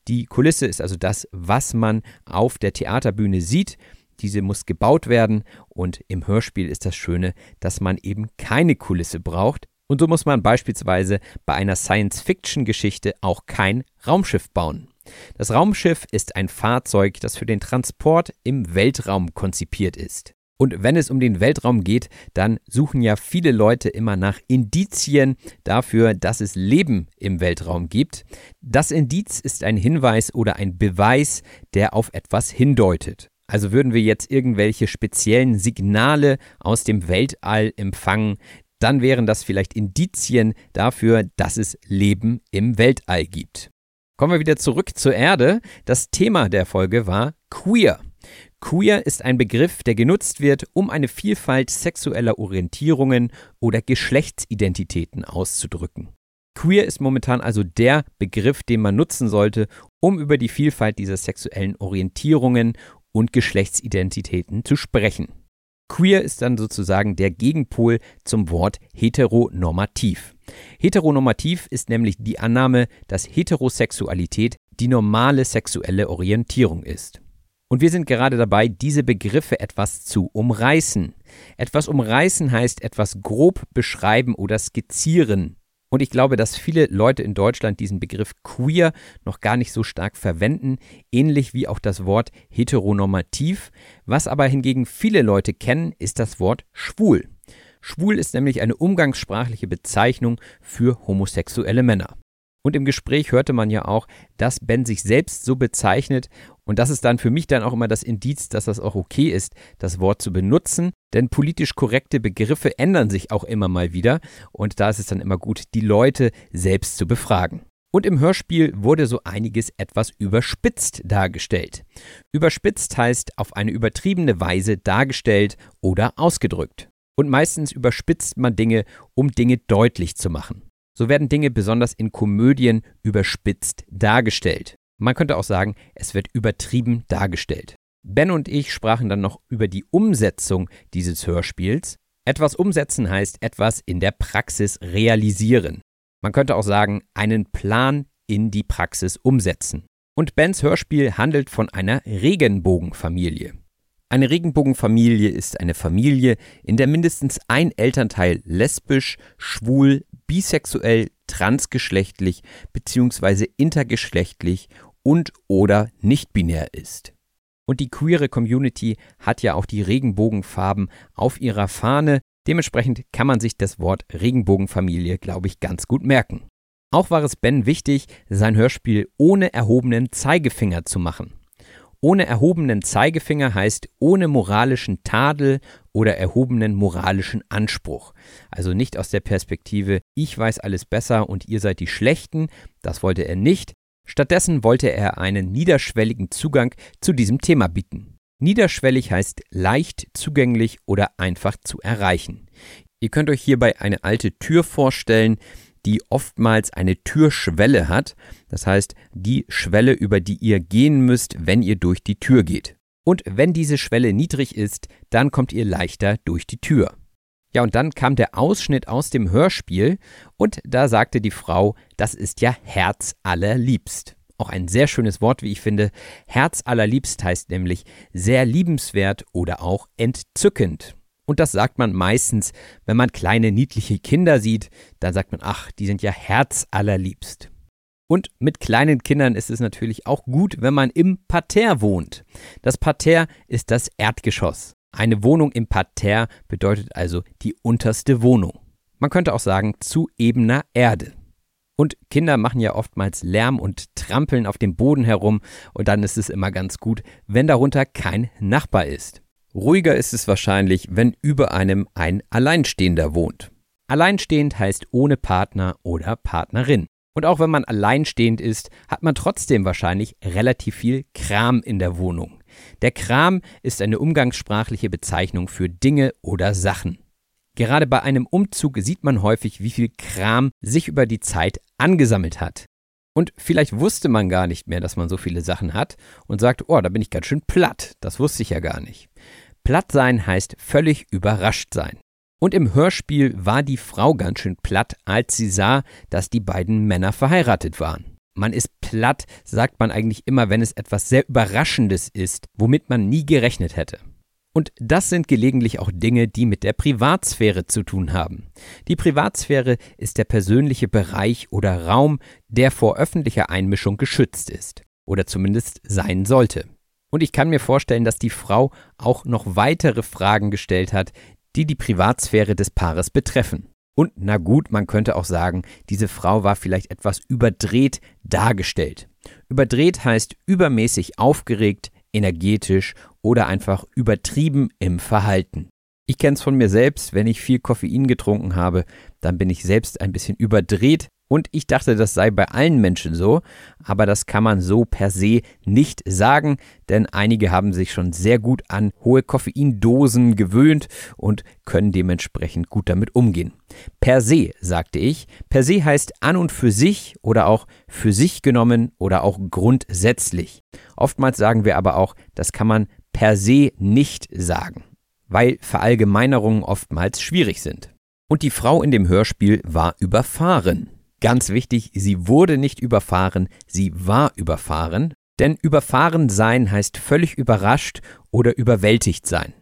Die Kulisse ist also das, was man auf der Theaterbühne sieht. Diese muss gebaut werden und im Hörspiel ist das Schöne, dass man eben keine Kulisse braucht. Und so muss man beispielsweise bei einer Science-Fiction-Geschichte auch kein Raumschiff bauen. Das Raumschiff ist ein Fahrzeug, das für den Transport im Weltraum konzipiert ist. Und wenn es um den Weltraum geht, dann suchen ja viele Leute immer nach Indizien dafür, dass es Leben im Weltraum gibt. Das Indiz ist ein Hinweis oder ein Beweis, der auf etwas hindeutet. Also würden wir jetzt irgendwelche speziellen Signale aus dem Weltall empfangen, dann wären das vielleicht Indizien dafür, dass es Leben im Weltall gibt. Kommen wir wieder zurück zur Erde. Das Thema der Folge war queer. Queer ist ein Begriff, der genutzt wird, um eine Vielfalt sexueller Orientierungen oder Geschlechtsidentitäten auszudrücken. Queer ist momentan also der Begriff, den man nutzen sollte, um über die Vielfalt dieser sexuellen Orientierungen und Geschlechtsidentitäten zu sprechen. Queer ist dann sozusagen der Gegenpol zum Wort heteronormativ. Heteronormativ ist nämlich die Annahme, dass Heterosexualität die normale sexuelle Orientierung ist. Und wir sind gerade dabei, diese Begriffe etwas zu umreißen. Etwas umreißen heißt etwas grob beschreiben oder skizzieren. Und ich glaube, dass viele Leute in Deutschland diesen Begriff queer noch gar nicht so stark verwenden, ähnlich wie auch das Wort heteronormativ. Was aber hingegen viele Leute kennen, ist das Wort schwul. Schwul ist nämlich eine umgangssprachliche Bezeichnung für homosexuelle Männer. Und im Gespräch hörte man ja auch, dass Ben sich selbst so bezeichnet und das ist dann für mich dann auch immer das Indiz, dass das auch okay ist, das Wort zu benutzen. Denn politisch korrekte Begriffe ändern sich auch immer mal wieder. Und da ist es dann immer gut, die Leute selbst zu befragen. Und im Hörspiel wurde so einiges etwas überspitzt dargestellt. Überspitzt heißt auf eine übertriebene Weise dargestellt oder ausgedrückt. Und meistens überspitzt man Dinge, um Dinge deutlich zu machen. So werden Dinge besonders in Komödien überspitzt dargestellt. Man könnte auch sagen, es wird übertrieben dargestellt. Ben und ich sprachen dann noch über die Umsetzung dieses Hörspiels. Etwas umsetzen heißt etwas in der Praxis realisieren. Man könnte auch sagen, einen Plan in die Praxis umsetzen. Und Bens Hörspiel handelt von einer Regenbogenfamilie. Eine Regenbogenfamilie ist eine Familie, in der mindestens ein Elternteil lesbisch, schwul, bisexuell, transgeschlechtlich bzw. intergeschlechtlich und oder nicht binär ist. Und die queere Community hat ja auch die Regenbogenfarben auf ihrer Fahne, dementsprechend kann man sich das Wort Regenbogenfamilie, glaube ich, ganz gut merken. Auch war es Ben wichtig, sein Hörspiel ohne erhobenen Zeigefinger zu machen. Ohne erhobenen Zeigefinger heißt ohne moralischen Tadel oder erhobenen moralischen Anspruch. Also nicht aus der Perspektive, ich weiß alles besser und ihr seid die Schlechten, das wollte er nicht. Stattdessen wollte er einen niederschwelligen Zugang zu diesem Thema bieten. Niederschwellig heißt leicht zugänglich oder einfach zu erreichen. Ihr könnt euch hierbei eine alte Tür vorstellen, die oftmals eine Türschwelle hat, das heißt die Schwelle, über die ihr gehen müsst, wenn ihr durch die Tür geht. Und wenn diese Schwelle niedrig ist, dann kommt ihr leichter durch die Tür. Ja, und dann kam der Ausschnitt aus dem Hörspiel und da sagte die Frau, das ist ja Herz allerliebst. Auch ein sehr schönes Wort, wie ich finde. Herz allerliebst heißt nämlich sehr liebenswert oder auch entzückend. Und das sagt man meistens, wenn man kleine niedliche Kinder sieht, dann sagt man, ach, die sind ja Herz allerliebst. Und mit kleinen Kindern ist es natürlich auch gut, wenn man im Parterre wohnt. Das Parterre ist das Erdgeschoss. Eine Wohnung im Parterre bedeutet also die unterste Wohnung. Man könnte auch sagen zu ebener Erde. Und Kinder machen ja oftmals Lärm und trampeln auf dem Boden herum und dann ist es immer ganz gut, wenn darunter kein Nachbar ist. Ruhiger ist es wahrscheinlich, wenn über einem ein Alleinstehender wohnt. Alleinstehend heißt ohne Partner oder Partnerin. Und auch wenn man alleinstehend ist, hat man trotzdem wahrscheinlich relativ viel Kram in der Wohnung. Der Kram ist eine umgangssprachliche Bezeichnung für Dinge oder Sachen. Gerade bei einem Umzug sieht man häufig, wie viel Kram sich über die Zeit angesammelt hat. Und vielleicht wusste man gar nicht mehr, dass man so viele Sachen hat und sagt, oh, da bin ich ganz schön platt. Das wusste ich ja gar nicht. Platt sein heißt völlig überrascht sein. Und im Hörspiel war die Frau ganz schön platt, als sie sah, dass die beiden Männer verheiratet waren. Man ist platt, sagt man eigentlich immer, wenn es etwas sehr Überraschendes ist, womit man nie gerechnet hätte. Und das sind gelegentlich auch Dinge, die mit der Privatsphäre zu tun haben. Die Privatsphäre ist der persönliche Bereich oder Raum, der vor öffentlicher Einmischung geschützt ist. Oder zumindest sein sollte. Und ich kann mir vorstellen, dass die Frau auch noch weitere Fragen gestellt hat, die die Privatsphäre des Paares betreffen. Und na gut, man könnte auch sagen, diese Frau war vielleicht etwas überdreht dargestellt. Überdreht heißt übermäßig aufgeregt, energetisch oder einfach übertrieben im Verhalten. Ich kenne es von mir selbst, wenn ich viel Koffein getrunken habe, dann bin ich selbst ein bisschen überdreht und ich dachte, das sei bei allen Menschen so, aber das kann man so per se nicht sagen, denn einige haben sich schon sehr gut an hohe Koffeindosen gewöhnt und können dementsprechend gut damit umgehen. Per se, sagte ich. Per se heißt an und für sich oder auch für sich genommen oder auch grundsätzlich. Oftmals sagen wir aber auch, das kann man per se nicht sagen, weil Verallgemeinerungen oftmals schwierig sind. Und die Frau in dem Hörspiel war überfahren. Ganz wichtig, sie wurde nicht überfahren, sie war überfahren, denn überfahren sein heißt völlig überrascht oder überwältigt sein.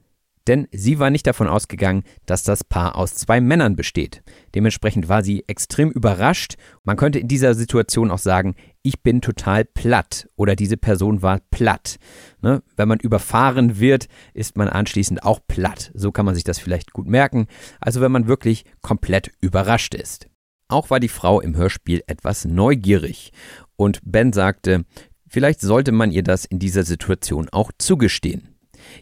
Denn sie war nicht davon ausgegangen, dass das Paar aus zwei Männern besteht. Dementsprechend war sie extrem überrascht. Man könnte in dieser Situation auch sagen, ich bin total platt oder diese Person war platt. Ne? Wenn man überfahren wird, ist man anschließend auch platt. So kann man sich das vielleicht gut merken. Also wenn man wirklich komplett überrascht ist. Auch war die Frau im Hörspiel etwas neugierig und Ben sagte, vielleicht sollte man ihr das in dieser Situation auch zugestehen.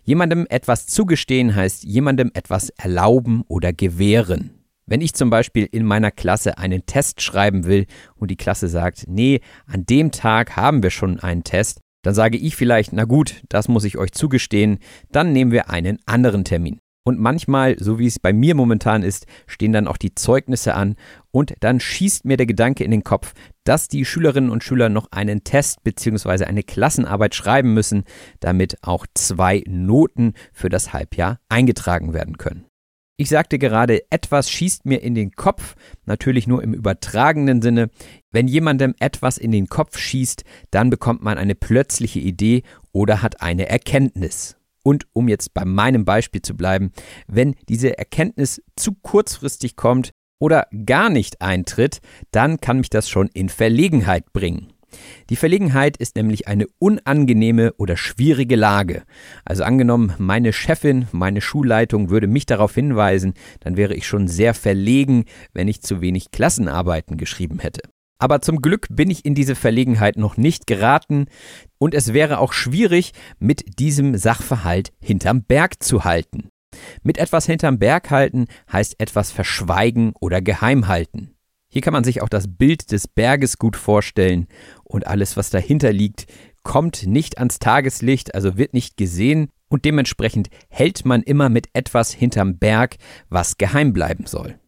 Jemandem etwas zugestehen heißt jemandem etwas erlauben oder gewähren. Wenn ich zum Beispiel in meiner Klasse einen Test schreiben will und die Klasse sagt, nee, an dem Tag haben wir schon einen Test, dann sage ich vielleicht, na gut, das muss ich euch zugestehen, dann nehmen wir einen anderen Termin. Und manchmal, so wie es bei mir momentan ist, stehen dann auch die Zeugnisse an und dann schießt mir der Gedanke in den Kopf, dass die Schülerinnen und Schüler noch einen Test bzw. eine Klassenarbeit schreiben müssen, damit auch zwei Noten für das Halbjahr eingetragen werden können. Ich sagte gerade, etwas schießt mir in den Kopf, natürlich nur im übertragenen Sinne. Wenn jemandem etwas in den Kopf schießt, dann bekommt man eine plötzliche Idee oder hat eine Erkenntnis. Und um jetzt bei meinem Beispiel zu bleiben, wenn diese Erkenntnis zu kurzfristig kommt oder gar nicht eintritt, dann kann mich das schon in Verlegenheit bringen. Die Verlegenheit ist nämlich eine unangenehme oder schwierige Lage. Also angenommen, meine Chefin, meine Schulleitung würde mich darauf hinweisen, dann wäre ich schon sehr verlegen, wenn ich zu wenig Klassenarbeiten geschrieben hätte. Aber zum Glück bin ich in diese Verlegenheit noch nicht geraten und es wäre auch schwierig, mit diesem Sachverhalt hinterm Berg zu halten. Mit etwas hinterm Berg halten heißt etwas verschweigen oder geheim halten. Hier kann man sich auch das Bild des Berges gut vorstellen und alles, was dahinter liegt, kommt nicht ans Tageslicht, also wird nicht gesehen und dementsprechend hält man immer mit etwas hinterm Berg, was geheim bleiben soll.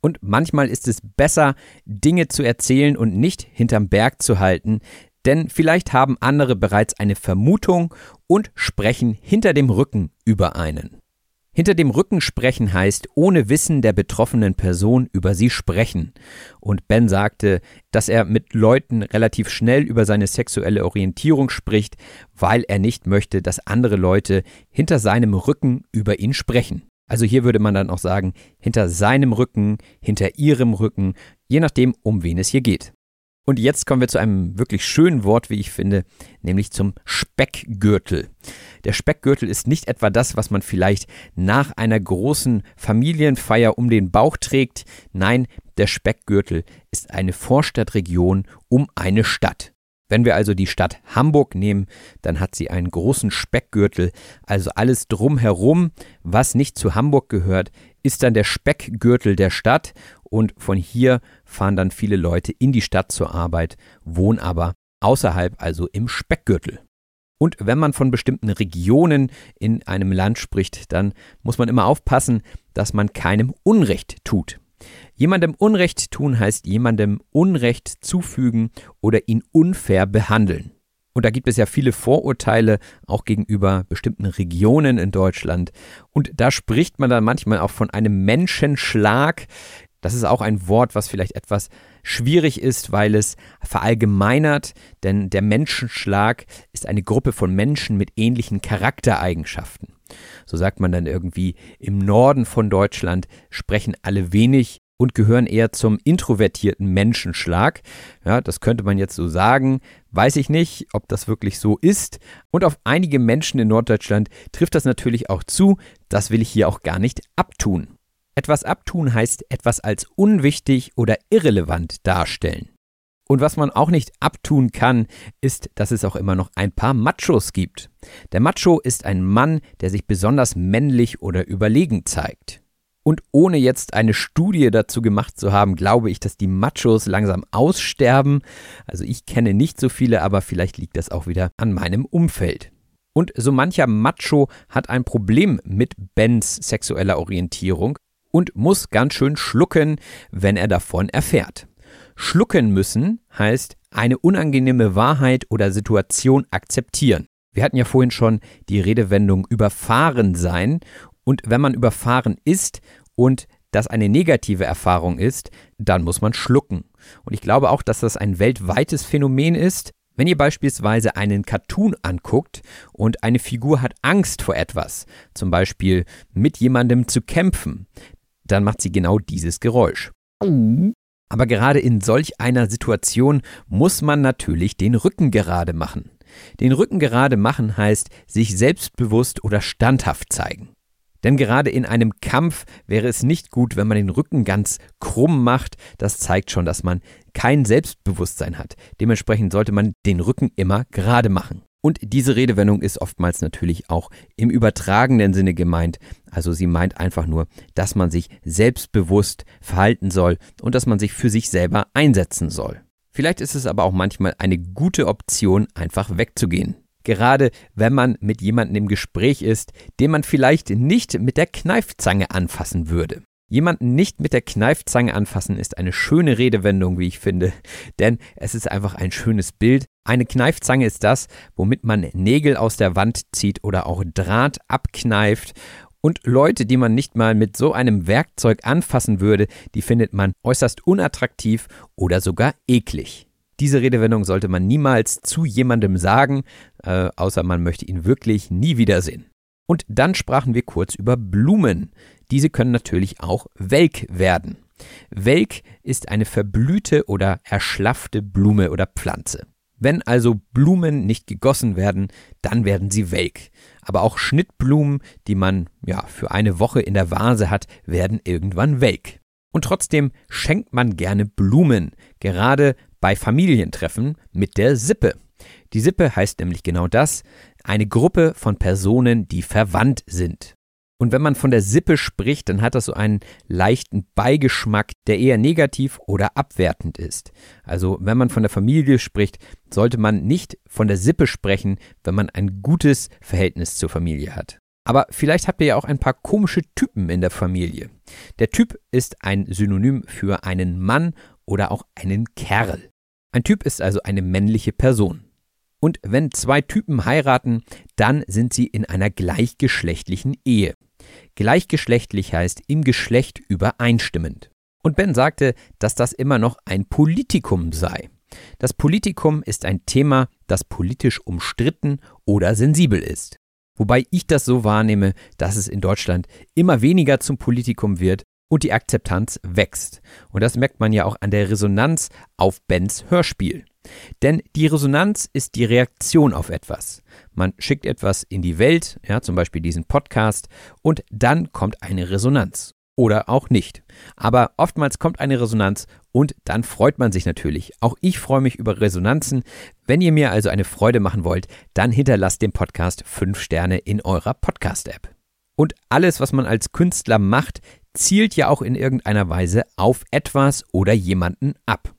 Und manchmal ist es besser, Dinge zu erzählen und nicht hinterm Berg zu halten, denn vielleicht haben andere bereits eine Vermutung und sprechen hinter dem Rücken über einen. Hinter dem Rücken sprechen heißt ohne Wissen der betroffenen Person über sie sprechen. Und Ben sagte, dass er mit Leuten relativ schnell über seine sexuelle Orientierung spricht, weil er nicht möchte, dass andere Leute hinter seinem Rücken über ihn sprechen. Also hier würde man dann auch sagen, hinter seinem Rücken, hinter ihrem Rücken, je nachdem, um wen es hier geht. Und jetzt kommen wir zu einem wirklich schönen Wort, wie ich finde, nämlich zum Speckgürtel. Der Speckgürtel ist nicht etwa das, was man vielleicht nach einer großen Familienfeier um den Bauch trägt. Nein, der Speckgürtel ist eine Vorstadtregion um eine Stadt. Wenn wir also die Stadt Hamburg nehmen, dann hat sie einen großen Speckgürtel, also alles drumherum, was nicht zu Hamburg gehört, ist dann der Speckgürtel der Stadt und von hier fahren dann viele Leute in die Stadt zur Arbeit, wohnen aber außerhalb, also im Speckgürtel. Und wenn man von bestimmten Regionen in einem Land spricht, dann muss man immer aufpassen, dass man keinem Unrecht tut. Jemandem Unrecht tun heißt jemandem Unrecht zufügen oder ihn unfair behandeln. Und da gibt es ja viele Vorurteile auch gegenüber bestimmten Regionen in Deutschland. Und da spricht man dann manchmal auch von einem Menschenschlag. Das ist auch ein Wort, was vielleicht etwas schwierig ist, weil es verallgemeinert, denn der Menschenschlag ist eine Gruppe von Menschen mit ähnlichen Charaktereigenschaften. So sagt man dann irgendwie, im Norden von Deutschland sprechen alle wenig und gehören eher zum introvertierten Menschenschlag. Ja, das könnte man jetzt so sagen. Weiß ich nicht, ob das wirklich so ist. Und auf einige Menschen in Norddeutschland trifft das natürlich auch zu. Das will ich hier auch gar nicht abtun. Etwas abtun heißt etwas als unwichtig oder irrelevant darstellen. Und was man auch nicht abtun kann, ist, dass es auch immer noch ein paar Machos gibt. Der Macho ist ein Mann, der sich besonders männlich oder überlegen zeigt. Und ohne jetzt eine Studie dazu gemacht zu haben, glaube ich, dass die Machos langsam aussterben. Also ich kenne nicht so viele, aber vielleicht liegt das auch wieder an meinem Umfeld. Und so mancher Macho hat ein Problem mit Bens sexueller Orientierung und muss ganz schön schlucken, wenn er davon erfährt. Schlucken müssen heißt eine unangenehme Wahrheit oder Situation akzeptieren. Wir hatten ja vorhin schon die Redewendung überfahren sein und wenn man überfahren ist und das eine negative Erfahrung ist, dann muss man schlucken. Und ich glaube auch, dass das ein weltweites Phänomen ist. Wenn ihr beispielsweise einen Cartoon anguckt und eine Figur hat Angst vor etwas, zum Beispiel mit jemandem zu kämpfen, dann macht sie genau dieses Geräusch. Aber gerade in solch einer Situation muss man natürlich den Rücken gerade machen. Den Rücken gerade machen heißt sich selbstbewusst oder standhaft zeigen. Denn gerade in einem Kampf wäre es nicht gut, wenn man den Rücken ganz krumm macht. Das zeigt schon, dass man kein Selbstbewusstsein hat. Dementsprechend sollte man den Rücken immer gerade machen. Und diese Redewendung ist oftmals natürlich auch im übertragenen Sinne gemeint. Also sie meint einfach nur, dass man sich selbstbewusst verhalten soll und dass man sich für sich selber einsetzen soll. Vielleicht ist es aber auch manchmal eine gute Option, einfach wegzugehen. Gerade wenn man mit jemandem im Gespräch ist, den man vielleicht nicht mit der Kneifzange anfassen würde. Jemanden nicht mit der Kneifzange anfassen ist eine schöne Redewendung, wie ich finde, denn es ist einfach ein schönes Bild. Eine Kneifzange ist das, womit man Nägel aus der Wand zieht oder auch Draht abkneift. Und Leute, die man nicht mal mit so einem Werkzeug anfassen würde, die findet man äußerst unattraktiv oder sogar eklig. Diese Redewendung sollte man niemals zu jemandem sagen, äh, außer man möchte ihn wirklich nie wiedersehen. Und dann sprachen wir kurz über Blumen. Diese können natürlich auch welk werden. Welk ist eine verblühte oder erschlaffte Blume oder Pflanze. Wenn also Blumen nicht gegossen werden, dann werden sie welk. Aber auch Schnittblumen, die man ja für eine Woche in der Vase hat, werden irgendwann welk. Und trotzdem schenkt man gerne Blumen, gerade bei Familientreffen mit der Sippe. Die Sippe heißt nämlich genau das, eine Gruppe von Personen, die verwandt sind. Und wenn man von der Sippe spricht, dann hat das so einen leichten Beigeschmack, der eher negativ oder abwertend ist. Also wenn man von der Familie spricht, sollte man nicht von der Sippe sprechen, wenn man ein gutes Verhältnis zur Familie hat. Aber vielleicht habt ihr ja auch ein paar komische Typen in der Familie. Der Typ ist ein Synonym für einen Mann oder auch einen Kerl. Ein Typ ist also eine männliche Person. Und wenn zwei Typen heiraten, dann sind sie in einer gleichgeschlechtlichen Ehe. Gleichgeschlechtlich heißt im Geschlecht übereinstimmend. Und Ben sagte, dass das immer noch ein Politikum sei. Das Politikum ist ein Thema, das politisch umstritten oder sensibel ist. Wobei ich das so wahrnehme, dass es in Deutschland immer weniger zum Politikum wird und die Akzeptanz wächst. Und das merkt man ja auch an der Resonanz auf Bens Hörspiel. Denn die Resonanz ist die Reaktion auf etwas. Man schickt etwas in die Welt, ja, zum Beispiel diesen Podcast, und dann kommt eine Resonanz. Oder auch nicht. Aber oftmals kommt eine Resonanz und dann freut man sich natürlich. Auch ich freue mich über Resonanzen. Wenn ihr mir also eine Freude machen wollt, dann hinterlasst dem Podcast 5 Sterne in eurer Podcast-App. Und alles, was man als Künstler macht, zielt ja auch in irgendeiner Weise auf etwas oder jemanden ab.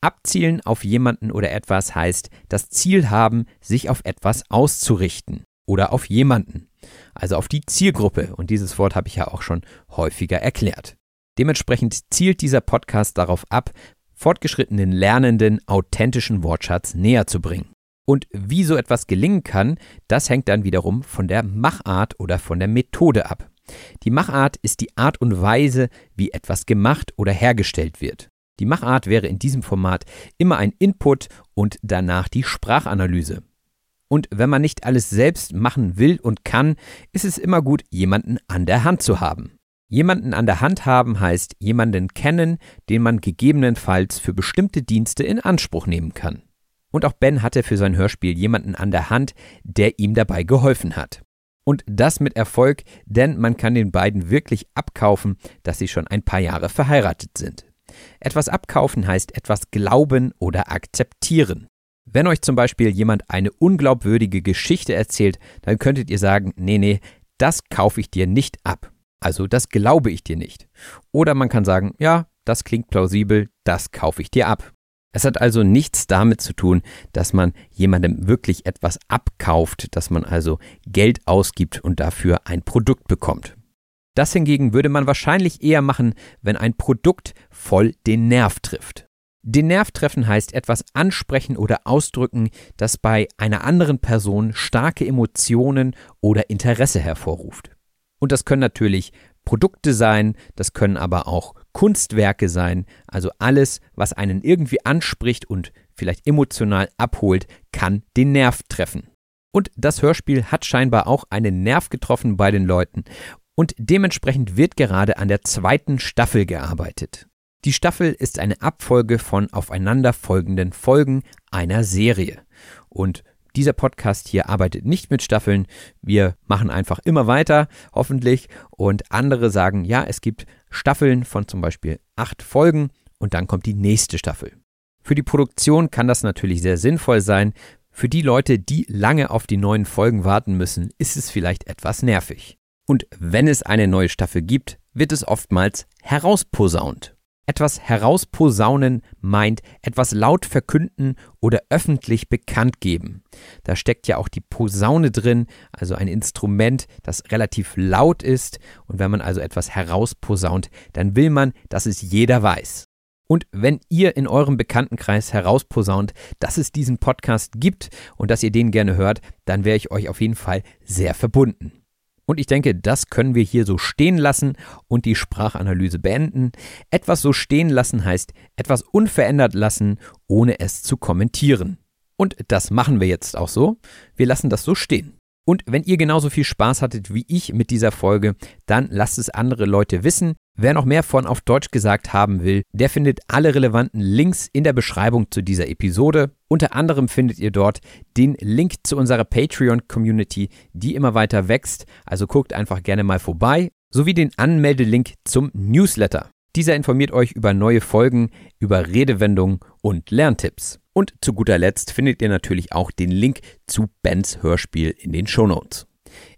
Abzielen auf jemanden oder etwas heißt das Ziel haben, sich auf etwas auszurichten oder auf jemanden, also auf die Zielgruppe. Und dieses Wort habe ich ja auch schon häufiger erklärt. Dementsprechend zielt dieser Podcast darauf ab, fortgeschrittenen Lernenden authentischen Wortschatz näher zu bringen. Und wie so etwas gelingen kann, das hängt dann wiederum von der Machart oder von der Methode ab. Die Machart ist die Art und Weise, wie etwas gemacht oder hergestellt wird. Die Machart wäre in diesem Format immer ein Input und danach die Sprachanalyse. Und wenn man nicht alles selbst machen will und kann, ist es immer gut, jemanden an der Hand zu haben. Jemanden an der Hand haben heißt jemanden kennen, den man gegebenenfalls für bestimmte Dienste in Anspruch nehmen kann. Und auch Ben hatte für sein Hörspiel jemanden an der Hand, der ihm dabei geholfen hat. Und das mit Erfolg, denn man kann den beiden wirklich abkaufen, dass sie schon ein paar Jahre verheiratet sind. Etwas abkaufen heißt etwas glauben oder akzeptieren. Wenn euch zum Beispiel jemand eine unglaubwürdige Geschichte erzählt, dann könntet ihr sagen, nee, nee, das kaufe ich dir nicht ab. Also das glaube ich dir nicht. Oder man kann sagen, ja, das klingt plausibel, das kaufe ich dir ab. Es hat also nichts damit zu tun, dass man jemandem wirklich etwas abkauft, dass man also Geld ausgibt und dafür ein Produkt bekommt. Das hingegen würde man wahrscheinlich eher machen, wenn ein Produkt voll den Nerv trifft. Den Nerv treffen heißt etwas ansprechen oder ausdrücken, das bei einer anderen Person starke Emotionen oder Interesse hervorruft. Und das können natürlich Produkte sein, das können aber auch Kunstwerke sein, also alles, was einen irgendwie anspricht und vielleicht emotional abholt, kann den Nerv treffen. Und das Hörspiel hat scheinbar auch einen Nerv getroffen bei den Leuten und dementsprechend wird gerade an der zweiten Staffel gearbeitet. Die Staffel ist eine Abfolge von aufeinanderfolgenden Folgen einer Serie. Und dieser Podcast hier arbeitet nicht mit Staffeln. Wir machen einfach immer weiter, hoffentlich. Und andere sagen, ja, es gibt Staffeln von zum Beispiel acht Folgen und dann kommt die nächste Staffel. Für die Produktion kann das natürlich sehr sinnvoll sein. Für die Leute, die lange auf die neuen Folgen warten müssen, ist es vielleicht etwas nervig. Und wenn es eine neue Staffel gibt, wird es oftmals herausposaunt. Etwas herausposaunen meint etwas laut verkünden oder öffentlich bekannt geben. Da steckt ja auch die Posaune drin, also ein Instrument, das relativ laut ist. Und wenn man also etwas herausposaunt, dann will man, dass es jeder weiß. Und wenn ihr in eurem Bekanntenkreis herausposaunt, dass es diesen Podcast gibt und dass ihr den gerne hört, dann wäre ich euch auf jeden Fall sehr verbunden. Und ich denke, das können wir hier so stehen lassen und die Sprachanalyse beenden. Etwas so stehen lassen heißt etwas unverändert lassen, ohne es zu kommentieren. Und das machen wir jetzt auch so. Wir lassen das so stehen. Und wenn ihr genauso viel Spaß hattet wie ich mit dieser Folge, dann lasst es andere Leute wissen. Wer noch mehr von auf Deutsch gesagt haben will, der findet alle relevanten Links in der Beschreibung zu dieser Episode. Unter anderem findet ihr dort den Link zu unserer Patreon-Community, die immer weiter wächst. Also guckt einfach gerne mal vorbei, sowie den Anmeldelink zum Newsletter. Dieser informiert euch über neue Folgen, über Redewendungen und Lerntipps. Und zu guter Letzt findet ihr natürlich auch den Link zu Bens Hörspiel in den Shownotes.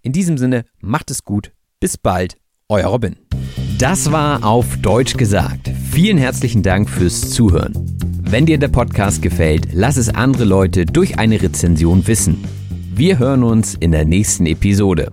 In diesem Sinne, macht es gut, bis bald, euer Robin. Das war auf Deutsch gesagt. Vielen herzlichen Dank fürs Zuhören. Wenn dir der Podcast gefällt, lass es andere Leute durch eine Rezension wissen. Wir hören uns in der nächsten Episode.